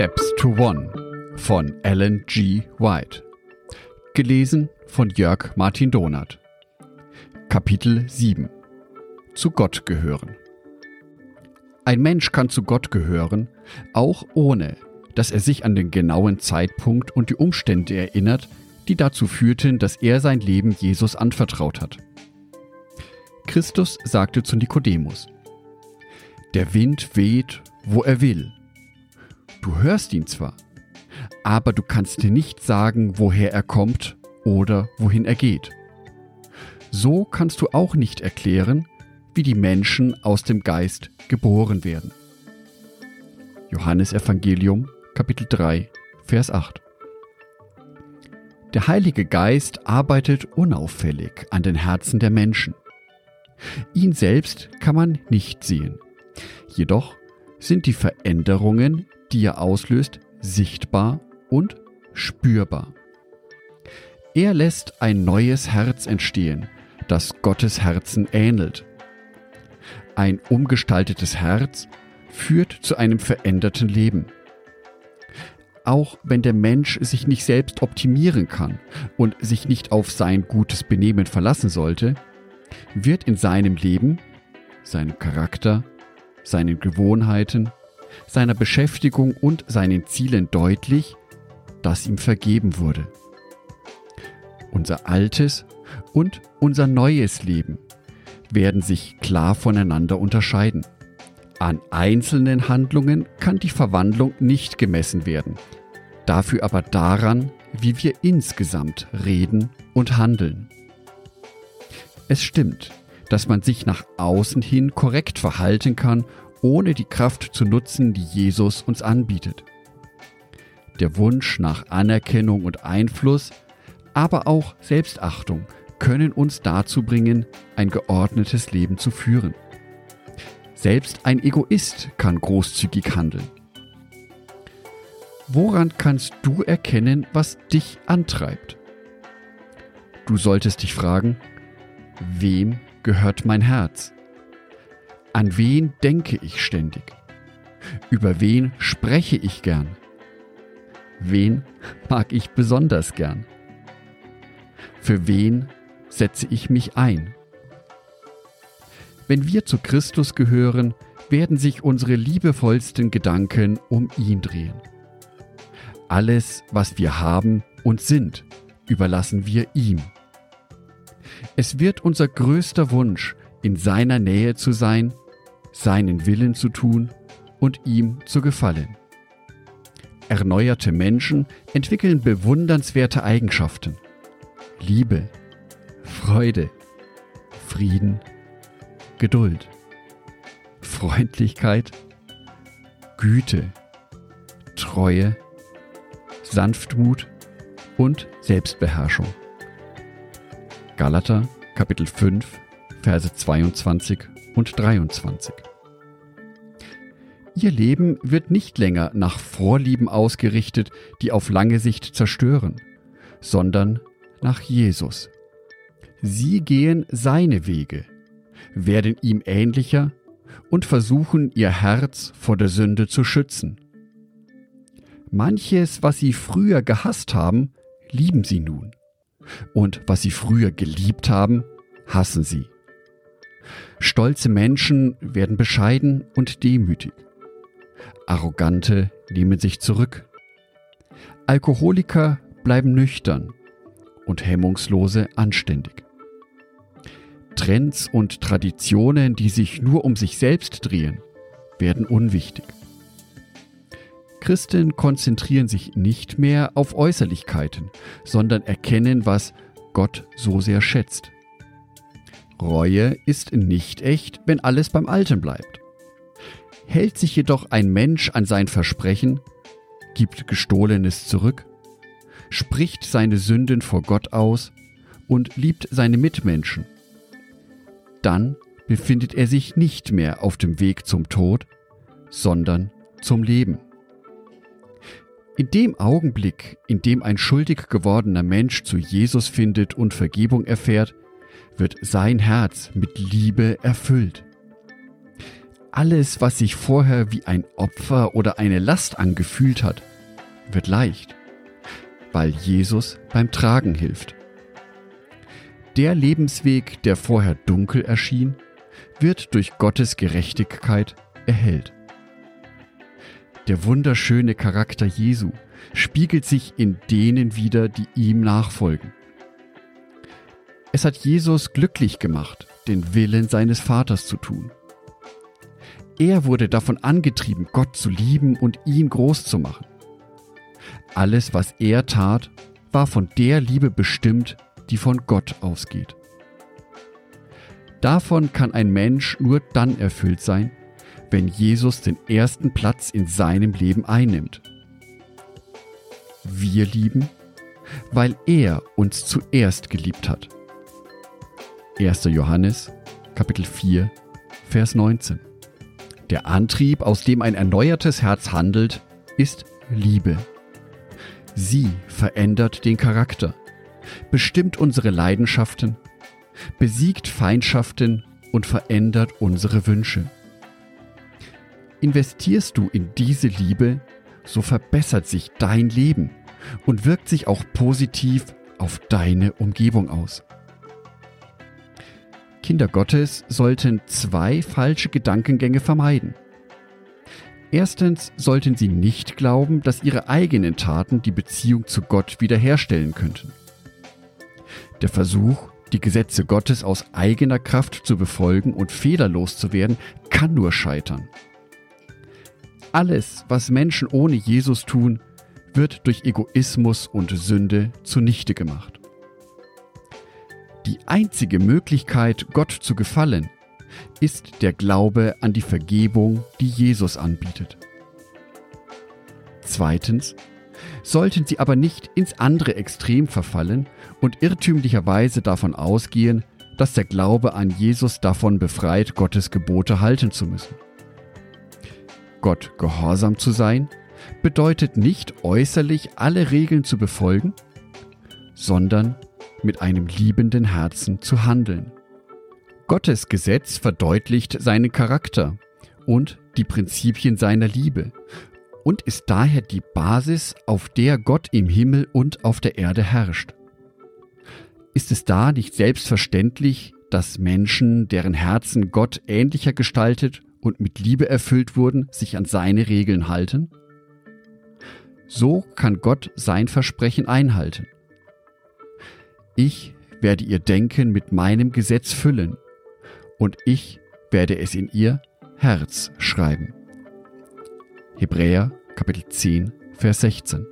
Steps to One von Alan G. White. Gelesen von Jörg Martin Donath. Kapitel 7 Zu Gott gehören. Ein Mensch kann zu Gott gehören, auch ohne, dass er sich an den genauen Zeitpunkt und die Umstände erinnert, die dazu führten, dass er sein Leben Jesus anvertraut hat. Christus sagte zu Nikodemus, Der Wind weht, wo er will. Du hörst ihn zwar, aber du kannst dir nicht sagen, woher er kommt oder wohin er geht. So kannst du auch nicht erklären, wie die Menschen aus dem Geist geboren werden. Johannes Evangelium Kapitel 3 Vers 8 Der Heilige Geist arbeitet unauffällig an den Herzen der Menschen. Ihn selbst kann man nicht sehen. Jedoch sind die Veränderungen, die er auslöst, sichtbar und spürbar. Er lässt ein neues Herz entstehen, das Gottes Herzen ähnelt. Ein umgestaltetes Herz führt zu einem veränderten Leben. Auch wenn der Mensch sich nicht selbst optimieren kann und sich nicht auf sein gutes Benehmen verlassen sollte, wird in seinem Leben, seinem Charakter, seinen Gewohnheiten, seiner Beschäftigung und seinen Zielen deutlich, dass ihm vergeben wurde. Unser altes und unser neues Leben werden sich klar voneinander unterscheiden. An einzelnen Handlungen kann die Verwandlung nicht gemessen werden, dafür aber daran, wie wir insgesamt reden und handeln. Es stimmt, dass man sich nach außen hin korrekt verhalten kann, ohne die Kraft zu nutzen, die Jesus uns anbietet. Der Wunsch nach Anerkennung und Einfluss, aber auch Selbstachtung können uns dazu bringen, ein geordnetes Leben zu führen. Selbst ein Egoist kann großzügig handeln. Woran kannst du erkennen, was dich antreibt? Du solltest dich fragen, wem gehört mein Herz? An wen denke ich ständig? Über wen spreche ich gern? Wen mag ich besonders gern? Für wen setze ich mich ein? Wenn wir zu Christus gehören, werden sich unsere liebevollsten Gedanken um ihn drehen. Alles, was wir haben und sind, überlassen wir ihm. Es wird unser größter Wunsch, in seiner Nähe zu sein, seinen Willen zu tun und ihm zu gefallen. Erneuerte Menschen entwickeln bewundernswerte Eigenschaften. Liebe, Freude, Frieden, Geduld, Freundlichkeit, Güte, Treue, Sanftmut und Selbstbeherrschung. Galater Kapitel 5 Verse 22 und 23. Ihr Leben wird nicht länger nach Vorlieben ausgerichtet, die auf lange Sicht zerstören, sondern nach Jesus. Sie gehen seine Wege, werden ihm ähnlicher und versuchen ihr Herz vor der Sünde zu schützen. Manches, was sie früher gehasst haben, lieben sie nun und was sie früher geliebt haben, hassen sie. Stolze Menschen werden bescheiden und demütig. Arrogante nehmen sich zurück. Alkoholiker bleiben nüchtern und Hemmungslose anständig. Trends und Traditionen, die sich nur um sich selbst drehen, werden unwichtig. Christen konzentrieren sich nicht mehr auf Äußerlichkeiten, sondern erkennen, was Gott so sehr schätzt. Reue ist nicht echt, wenn alles beim Alten bleibt. Hält sich jedoch ein Mensch an sein Versprechen, gibt Gestohlenes zurück, spricht seine Sünden vor Gott aus und liebt seine Mitmenschen, dann befindet er sich nicht mehr auf dem Weg zum Tod, sondern zum Leben. In dem Augenblick, in dem ein schuldig gewordener Mensch zu Jesus findet und Vergebung erfährt, wird sein Herz mit Liebe erfüllt. alles, was sich vorher wie ein Opfer oder eine Last angefühlt hat, wird leicht, weil Jesus beim Tragen hilft. Der Lebensweg, der vorher dunkel erschien, wird durch Gottes Gerechtigkeit erhellt. Der wunderschöne Charakter Jesu spiegelt sich in denen wider, die ihm nachfolgen. Es hat Jesus glücklich gemacht, den Willen seines Vaters zu tun. Er wurde davon angetrieben, Gott zu lieben und ihn groß zu machen. Alles, was er tat, war von der Liebe bestimmt, die von Gott ausgeht. Davon kann ein Mensch nur dann erfüllt sein, wenn Jesus den ersten Platz in seinem Leben einnimmt. Wir lieben, weil er uns zuerst geliebt hat. 1. Johannes Kapitel 4 Vers 19. Der Antrieb, aus dem ein erneuertes Herz handelt, ist Liebe. Sie verändert den Charakter, bestimmt unsere Leidenschaften, besiegt Feindschaften und verändert unsere Wünsche. Investierst du in diese Liebe, so verbessert sich dein Leben und wirkt sich auch positiv auf deine Umgebung aus. Kinder Gottes sollten zwei falsche Gedankengänge vermeiden. Erstens sollten sie nicht glauben, dass ihre eigenen Taten die Beziehung zu Gott wiederherstellen könnten. Der Versuch, die Gesetze Gottes aus eigener Kraft zu befolgen und fehlerlos zu werden, kann nur scheitern. Alles, was Menschen ohne Jesus tun, wird durch Egoismus und Sünde zunichte gemacht. Die einzige Möglichkeit, Gott zu gefallen, ist der Glaube an die Vergebung, die Jesus anbietet. Zweitens, sollten Sie aber nicht ins andere Extrem verfallen und irrtümlicherweise davon ausgehen, dass der Glaube an Jesus davon befreit, Gottes Gebote halten zu müssen. Gott gehorsam zu sein, bedeutet nicht äußerlich alle Regeln zu befolgen, sondern mit einem liebenden Herzen zu handeln. Gottes Gesetz verdeutlicht seinen Charakter und die Prinzipien seiner Liebe und ist daher die Basis, auf der Gott im Himmel und auf der Erde herrscht. Ist es da nicht selbstverständlich, dass Menschen, deren Herzen Gott ähnlicher gestaltet und mit Liebe erfüllt wurden, sich an seine Regeln halten? So kann Gott sein Versprechen einhalten. Ich werde ihr Denken mit meinem Gesetz füllen, und ich werde es in ihr Herz schreiben. Hebräer Kapitel 10, Vers 16.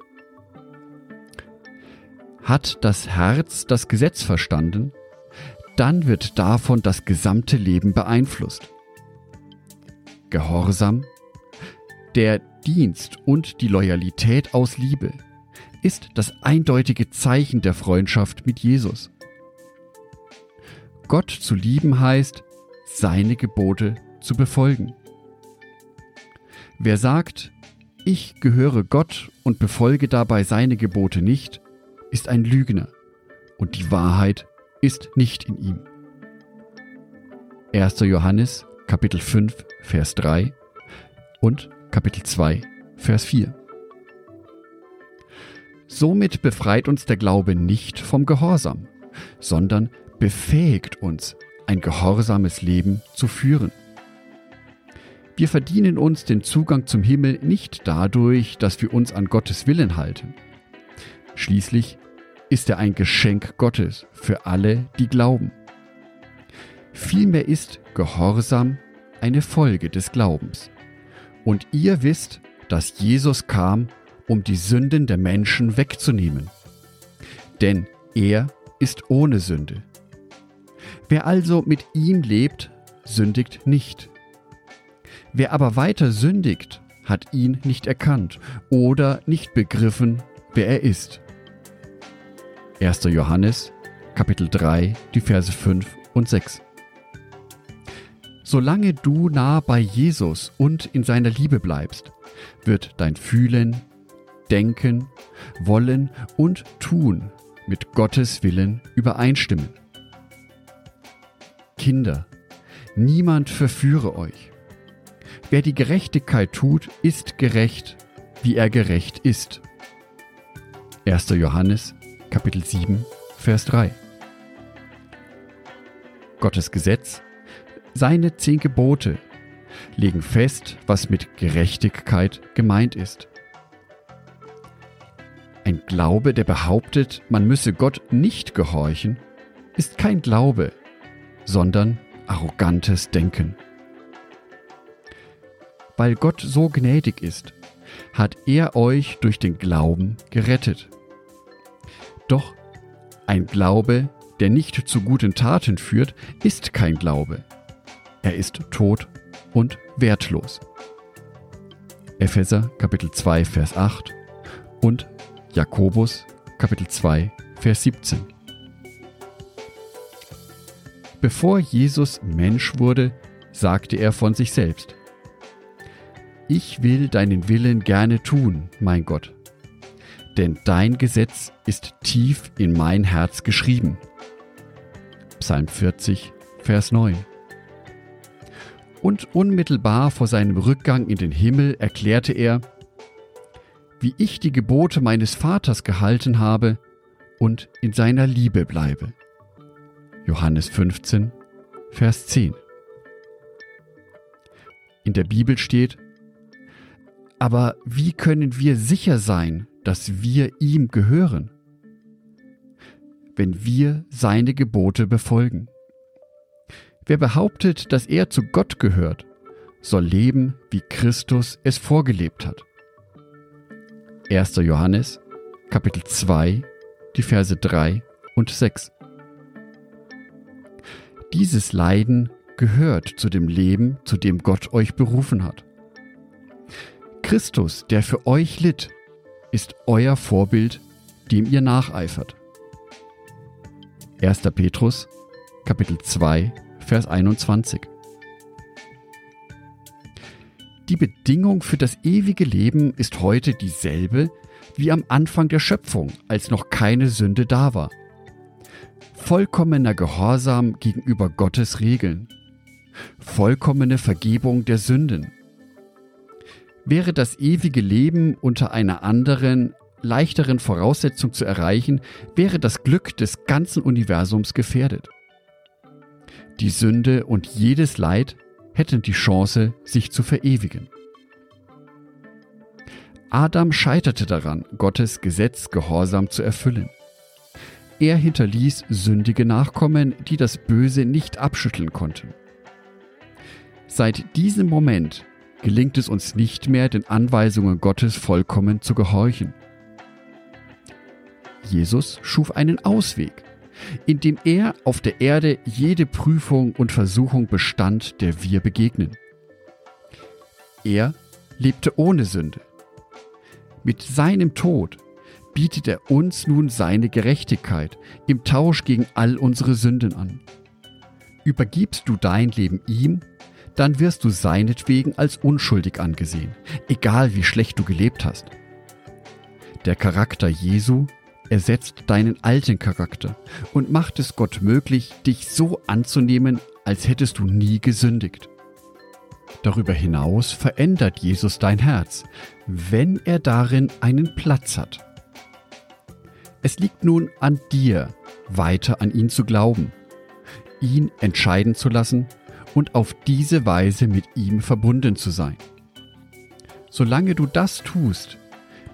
Hat das Herz das Gesetz verstanden, dann wird davon das gesamte Leben beeinflusst. Gehorsam, der Dienst und die Loyalität aus Liebe ist das eindeutige Zeichen der Freundschaft mit Jesus. Gott zu lieben heißt, seine Gebote zu befolgen. Wer sagt, ich gehöre Gott und befolge dabei seine Gebote nicht, ist ein Lügner und die Wahrheit ist nicht in ihm. 1. Johannes Kapitel 5 Vers 3 und Kapitel 2 Vers 4. Somit befreit uns der Glaube nicht vom Gehorsam, sondern befähigt uns, ein gehorsames Leben zu führen. Wir verdienen uns den Zugang zum Himmel nicht dadurch, dass wir uns an Gottes Willen halten. Schließlich ist er ein Geschenk Gottes für alle, die glauben. Vielmehr ist Gehorsam eine Folge des Glaubens. Und ihr wisst, dass Jesus kam, um die Sünden der Menschen wegzunehmen. Denn er ist ohne Sünde. Wer also mit ihm lebt, sündigt nicht. Wer aber weiter sündigt, hat ihn nicht erkannt oder nicht begriffen, wer er ist. 1. Johannes, Kapitel 3, die Verse 5 und 6. Solange du nah bei Jesus und in seiner Liebe bleibst, wird dein Fühlen, Denken, Wollen und Tun mit Gottes Willen übereinstimmen. Kinder, niemand verführe euch. Wer die Gerechtigkeit tut, ist gerecht, wie er gerecht ist. 1. Johannes Kapitel 7 Vers 3 Gottes Gesetz, seine zehn Gebote legen fest, was mit Gerechtigkeit gemeint ist. Ein Glaube, der behauptet, man müsse Gott nicht gehorchen, ist kein Glaube, sondern arrogantes Denken. Weil Gott so gnädig ist, hat er euch durch den Glauben gerettet. Doch ein Glaube, der nicht zu guten Taten führt, ist kein Glaube. Er ist tot und wertlos. Epheser Kapitel 2 Vers 8 und Jakobus Kapitel 2 Vers 17. Bevor Jesus Mensch wurde, sagte er von sich selbst, Ich will deinen Willen gerne tun, mein Gott, denn dein Gesetz ist tief in mein Herz geschrieben. Psalm 40, Vers 9. Und unmittelbar vor seinem Rückgang in den Himmel erklärte er, wie ich die Gebote meines Vaters gehalten habe und in seiner Liebe bleibe. Johannes 15, Vers 10. In der Bibel steht, aber wie können wir sicher sein, dass wir ihm gehören? Wenn wir seine Gebote befolgen. Wer behauptet, dass er zu Gott gehört, soll leben, wie Christus es vorgelebt hat. 1. Johannes, Kapitel 2, die Verse 3 und 6. Dieses Leiden gehört zu dem Leben, zu dem Gott euch berufen hat. Christus, der für euch litt, ist euer Vorbild, dem ihr nacheifert. 1. Petrus, Kapitel 2, Vers 21. Die Bedingung für das ewige Leben ist heute dieselbe wie am Anfang der Schöpfung, als noch keine Sünde da war. Vollkommener Gehorsam gegenüber Gottes Regeln. Vollkommene Vergebung der Sünden. Wäre das ewige Leben unter einer anderen, leichteren Voraussetzung zu erreichen, wäre das Glück des ganzen Universums gefährdet. Die Sünde und jedes Leid hätten die Chance, sich zu verewigen. Adam scheiterte daran, Gottes Gesetz gehorsam zu erfüllen. Er hinterließ sündige Nachkommen, die das Böse nicht abschütteln konnten. Seit diesem Moment gelingt es uns nicht mehr, den Anweisungen Gottes vollkommen zu gehorchen. Jesus schuf einen Ausweg, indem er auf der Erde jede Prüfung und Versuchung bestand, der wir begegnen. Er lebte ohne Sünde. Mit seinem Tod bietet er uns nun seine Gerechtigkeit im Tausch gegen all unsere Sünden an. Übergibst du dein Leben ihm, dann wirst du seinetwegen als unschuldig angesehen, egal wie schlecht du gelebt hast. Der Charakter Jesu ersetzt deinen alten Charakter und macht es Gott möglich, dich so anzunehmen, als hättest du nie gesündigt. Darüber hinaus verändert Jesus dein Herz, wenn er darin einen Platz hat. Es liegt nun an dir, weiter an ihn zu glauben, ihn entscheiden zu lassen und auf diese Weise mit ihm verbunden zu sein. Solange du das tust,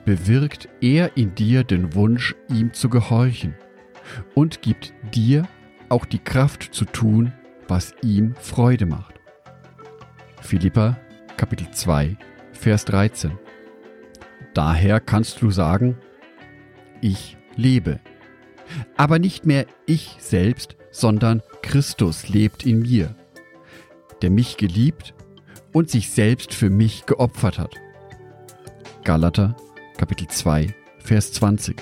bewirkt er in dir den Wunsch, ihm zu gehorchen und gibt dir auch die Kraft zu tun, was ihm Freude macht. Philippa Kapitel 2 Vers 13 Daher kannst du sagen, ich lebe. Aber nicht mehr ich selbst, sondern Christus lebt in mir, der mich geliebt und sich selbst für mich geopfert hat. Galater Kapitel 2, Vers 20.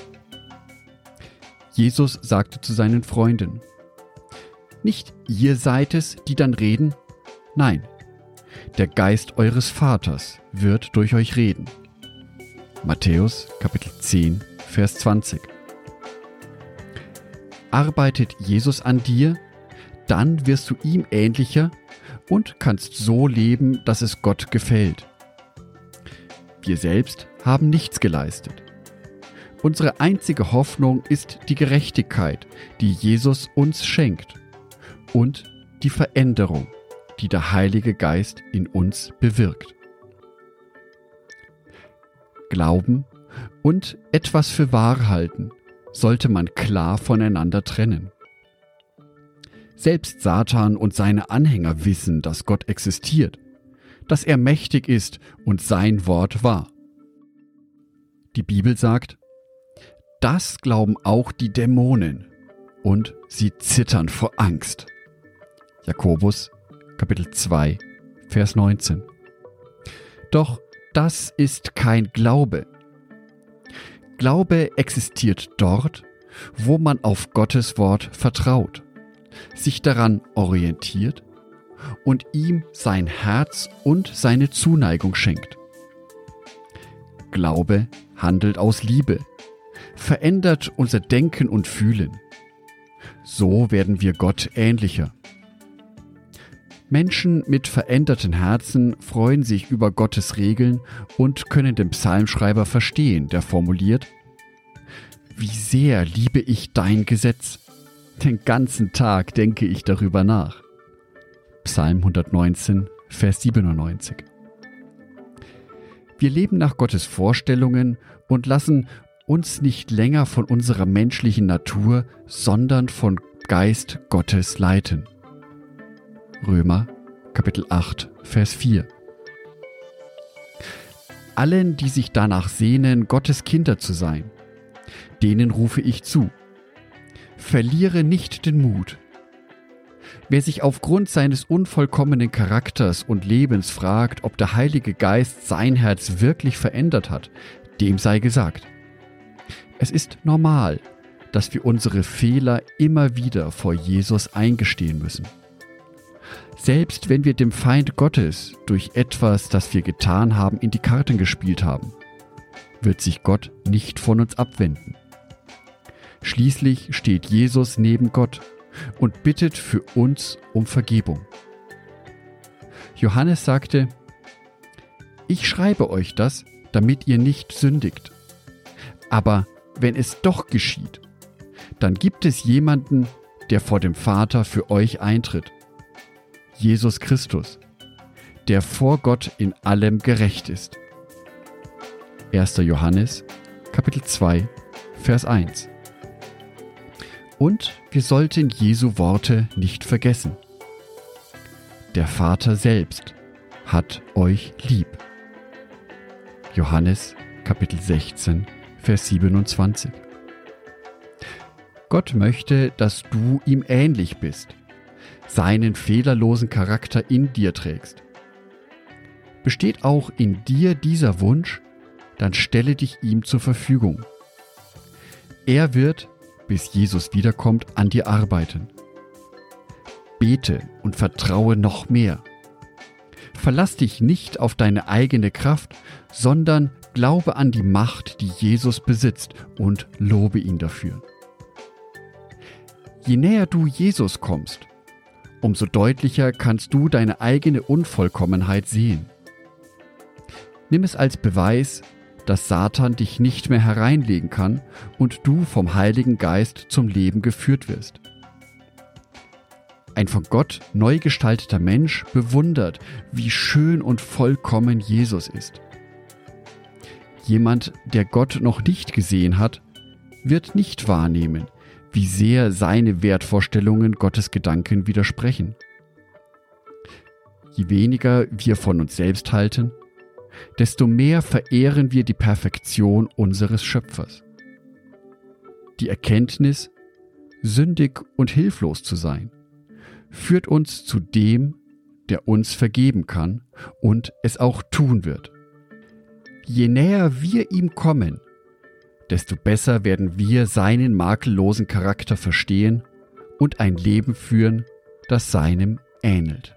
Jesus sagte zu seinen Freunden, Nicht ihr seid es, die dann reden, nein, der Geist eures Vaters wird durch euch reden. Matthäus Kapitel 10, Vers 20. Arbeitet Jesus an dir, dann wirst du ihm ähnlicher und kannst so leben, dass es Gott gefällt. Wir selbst haben nichts geleistet. Unsere einzige Hoffnung ist die Gerechtigkeit, die Jesus uns schenkt und die Veränderung, die der Heilige Geist in uns bewirkt. Glauben und etwas für wahr halten sollte man klar voneinander trennen. Selbst Satan und seine Anhänger wissen, dass Gott existiert, dass er mächtig ist und sein Wort wahr. Die Bibel sagt, das glauben auch die Dämonen und sie zittern vor Angst. Jakobus Kapitel 2 Vers 19. Doch das ist kein Glaube. Glaube existiert dort, wo man auf Gottes Wort vertraut, sich daran orientiert und ihm sein Herz und seine Zuneigung schenkt. Glaube handelt aus Liebe, verändert unser Denken und Fühlen. So werden wir Gott ähnlicher. Menschen mit veränderten Herzen freuen sich über Gottes Regeln und können den Psalmschreiber verstehen, der formuliert, Wie sehr liebe ich dein Gesetz. Den ganzen Tag denke ich darüber nach. Psalm 119, Vers 97. Wir leben nach Gottes Vorstellungen und lassen uns nicht länger von unserer menschlichen Natur, sondern von Geist Gottes leiten. Römer Kapitel 8, Vers 4. Allen, die sich danach sehnen, Gottes Kinder zu sein, denen rufe ich zu. Verliere nicht den Mut. Wer sich aufgrund seines unvollkommenen Charakters und Lebens fragt, ob der Heilige Geist sein Herz wirklich verändert hat, dem sei gesagt. Es ist normal, dass wir unsere Fehler immer wieder vor Jesus eingestehen müssen. Selbst wenn wir dem Feind Gottes durch etwas, das wir getan haben, in die Karten gespielt haben, wird sich Gott nicht von uns abwenden. Schließlich steht Jesus neben Gott und bittet für uns um Vergebung. Johannes sagte, Ich schreibe euch das, damit ihr nicht sündigt. Aber wenn es doch geschieht, dann gibt es jemanden, der vor dem Vater für euch eintritt Jesus Christus, der vor Gott in allem gerecht ist. 1. Johannes, Kapitel 2, Vers 1. Und wir sollten Jesu Worte nicht vergessen. Der Vater selbst hat euch lieb. Johannes Kapitel 16, Vers 27. Gott möchte, dass du ihm ähnlich bist seinen fehlerlosen Charakter in dir trägst. Besteht auch in dir dieser Wunsch, dann stelle dich ihm zur Verfügung. Er wird, bis Jesus wiederkommt, an dir arbeiten. Bete und vertraue noch mehr. Verlass dich nicht auf deine eigene Kraft, sondern glaube an die Macht, die Jesus besitzt und lobe ihn dafür. Je näher du Jesus kommst, umso deutlicher kannst du deine eigene Unvollkommenheit sehen. Nimm es als Beweis, dass Satan dich nicht mehr hereinlegen kann und du vom Heiligen Geist zum Leben geführt wirst. Ein von Gott neu gestalteter Mensch bewundert, wie schön und vollkommen Jesus ist. Jemand, der Gott noch nicht gesehen hat, wird nicht wahrnehmen, wie sehr seine Wertvorstellungen Gottes Gedanken widersprechen. Je weniger wir von uns selbst halten, desto mehr verehren wir die Perfektion unseres Schöpfers. Die Erkenntnis, sündig und hilflos zu sein, führt uns zu dem, der uns vergeben kann und es auch tun wird. Je näher wir ihm kommen, desto besser werden wir seinen makellosen Charakter verstehen und ein Leben führen, das seinem ähnelt.